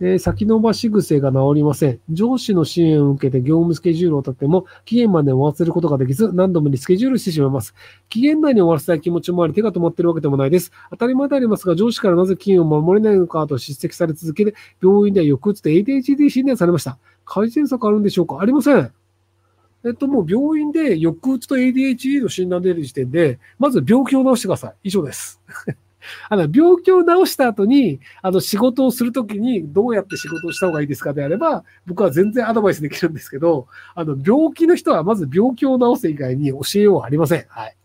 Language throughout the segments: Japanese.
えー、先延ばし癖が治りません。上司の支援を受けて業務スケジュールを立っても、期限まで終わらせることができず、何度もリスケジュールしてしまいます。期限内に終わらせたい気持ちもあり、手が止まっているわけでもないです。当たり前でありますが、上司からなぜ期限を守れないのかと叱責され続けて、病院では抑うつと ADHD 診断されました。改善策あるんでしょうか？ありません。えっと、もう病院で抑うつと ADHD の診断出る時点で、まず病気を治してください。以上です。あの、病気を治した後に、あの、仕事をするときにどうやって仕事をした方がいいですかであれば、僕は全然アドバイスできるんですけど、あの、病気の人はまず病気を治す以外に教えようはありません。はい。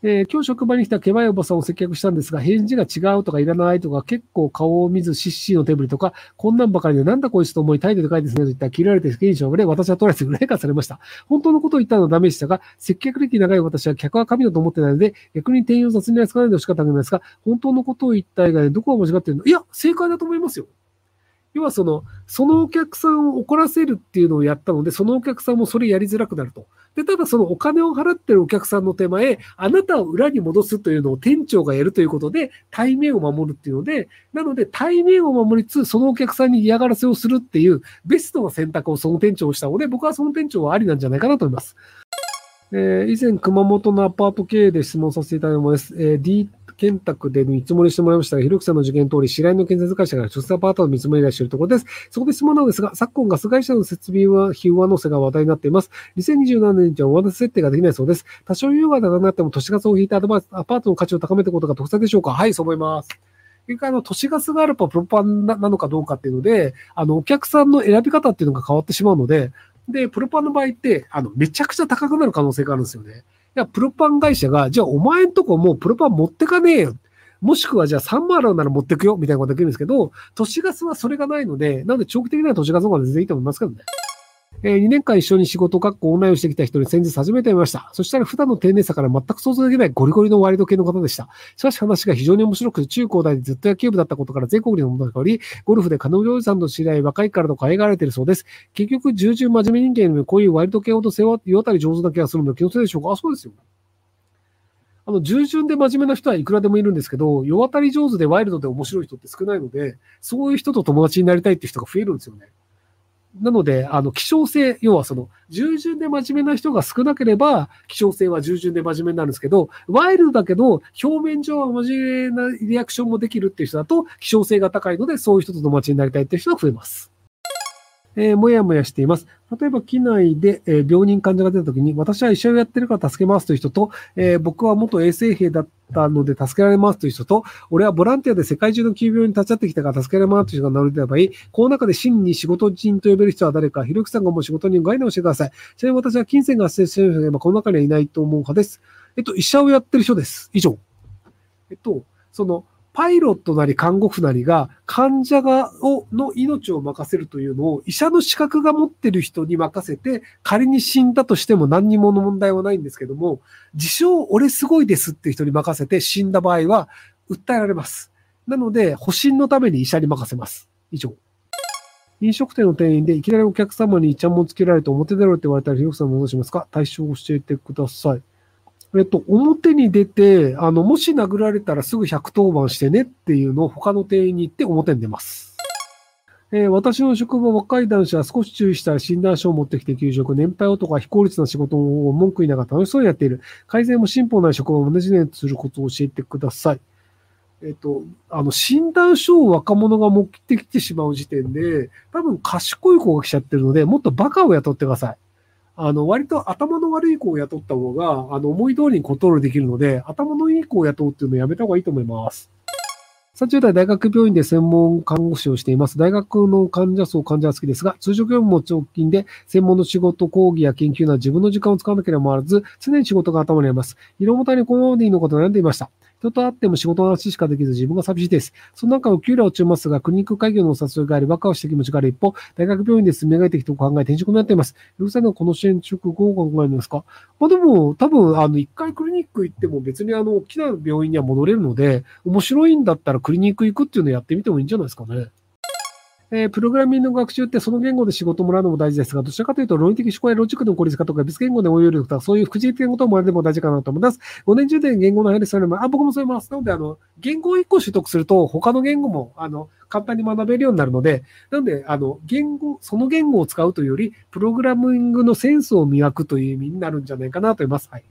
えー、今日職場に来たケバいおばさんを接客したんですが、返事が違うとかいらないとか、結構顔を見ずしっしーの手振りとか、こんなんばかりでなんだこいつと思い態度でかいですねと言ったら切られて現象がれ、私は取られて裏かされました。本当のことを言ったのはダメでしたが、接客歴長い私は客は神だと思ってないので、逆に店員を雑に扱わないでほしかったんですが、本当のことを言った以外でどこが間違ってるの？いや、正解だと思いますよ。要はその、そのお客さんを怒らせるっていうのをやったので、そのお客さんもそれやりづらくなると。で、ただそのお金を払ってるお客さんの手前、あなたを裏に戻すというのを店長がやるということで、対面を守るっていうので、なので対面を守りつつ、そのお客さんに嫌がらせをするっていうベストな選択をその店長をしたので、僕はその店長はありなんじゃないかなと思います。えー、以前、熊本のアパート経営で質問させていただいたものです。えー、建託で見積もりしてもらいましたが、ひろきさんの受験通り、白井の建設会社から直接アパートの見積もり出しているところです。そこで質問なんですが、昨今ガス会社の設備は費用上乗せが話題になっています。2027年には上乗せ設定ができないそうです。多少余裕がなくなっても都市ガスを引いてアドバイスアパートの価値を高めていくことが特策でしょうかはい、そう思います。結局、あの、都市ガスがあるとプロパンなのかどうかっていうので、あの、お客さんの選び方っていうのが変わってしまうので、で、プロパンの場合って、あの、めちゃくちゃ高くなる可能性があるんですよね。や、プロパン会社が、じゃあお前んとこもうプロパン持ってかねえよ。もしくはじゃあ3万あるなら持ってくよ、みたいなことができるんですけど、都市ガスはそれがないので、なので長期的には都市ガスの方が全然いいと思いますけどね。えー、2年間一緒に仕事、学校、オンラインをしてきた人に先日初めて会いました。そしたら普段の丁寧さから全く想像できないゴリゴリのワイルド系の方でした。しかし話が非常に面白く、中高大でずっと野球部だったことから全国にのものがおり、ゴルフで彼女おじさんと知り合い、若いからと可愛がられているそうです。結局、重々真面目人間にこういうワイルド系ほど世話、世渡り上手な気がするの気のせいでしょうか？あ、そうですよ。あの、従順で真面目な人はいくらでもいるんですけど、世渡り上手でワイルドで面白い人って少ないので、そういう人と友達になりたいって人が増えるんですよね。なので、あの、希少性、要はその、従順で真面目な人が少なければ、希少性は従順で真面目になるんですけど、ワイルドだけど、表面上は真面目なリアクションもできるっていう人だと、希少性が高いので、そういう人と友達になりたいっていう人が増えます。えー、もやもやしています。例えば、機内で、えー、病人患者が出たときに、私は医者をやってるから助けますという人と、えー、僕は元衛生兵だったので助けられますという人と、俺はボランティアで世界中の急病に立ち会ってきたから助けられますという人が名乗り出た場合、この中で真に仕事人と呼べる人は誰か、ひろきさんがもう仕事人概念をしてください。ちなみに私は金銭が発生している人が今この中にはいないと思う派です。えっと、医者をやってる人です。以上。えっと、その、パイロットなり看護婦なりが患者がをの命を任せるというのを医者の資格が持ってる人に任せて仮に死んだとしても何にもの問題はないんですけども自称俺すごいですっていう人に任せて死んだ場合は訴えられます。なので保身のために医者に任せます。以上。飲食店の店員でいきなりお客様にイチャモンつけられて表出ろって言われたら、ひろさんもどうしますか対処を教えてください。えっと、表に出て、あの、もし殴られたらすぐ110番してねっていうのを他の店員に言って表に出ます。えー、私の職場若い男子は少し注意したら診断書を持ってきて給食、年配男が非効率な仕事を文句言いながら楽しそうにやっている。改善も進歩ない職場を同じにすることを教えてください。えっと、あの、診断書を若者が持ってきてしまう時点で、多分賢い子が来ちゃってるので、もっとバカを雇ってください。あの、割と頭の悪い子を雇った方が、あの、思い通りにコントロールできるので、頭のいい子を雇うっていうのをやめた方がいいと思います。30代大学病院で専門看護師をしています。大学の患者層、患者は好きですが、通常業務も直近で、専門の仕事、講義や研究など自分の時間を使わなければならず、常に仕事が頭にあります。色もたにこのままでいいのかと悩んでいました。人と会っても仕事の話しかできず自分が寂しいです。その中、お給料落ちますが、クリニック会議のお誘いがあり、バカをして気持ちがある一方、大学病院で住み上げてきた考え、転職になっています。ゆうさんのこの支援職後を考えるんですか？まあでも、多分、あの、一回クリニック行っても別にあの、大きな病院には戻れるので、面白いんだったらクリニック行くっていうのをやってみてもいいんじゃないですかね。えー、プログラミングの学習ってその言語で仕事をもらうのも大事ですが、どちらかというと論理的思考やロジックの効率化とか別言語で応用力とか、そういう副次的なことを学んでも大事かなと思います。5年10年言語の入りされる、あ、僕もそう思います。なので、あの、言語を1個取得すると、他の言語も、あの、簡単に学べるようになるので、なので、あの、言語、その言語を使うというより、プログラミングのセンスを磨くという意味になるんじゃないかなと思います。はい。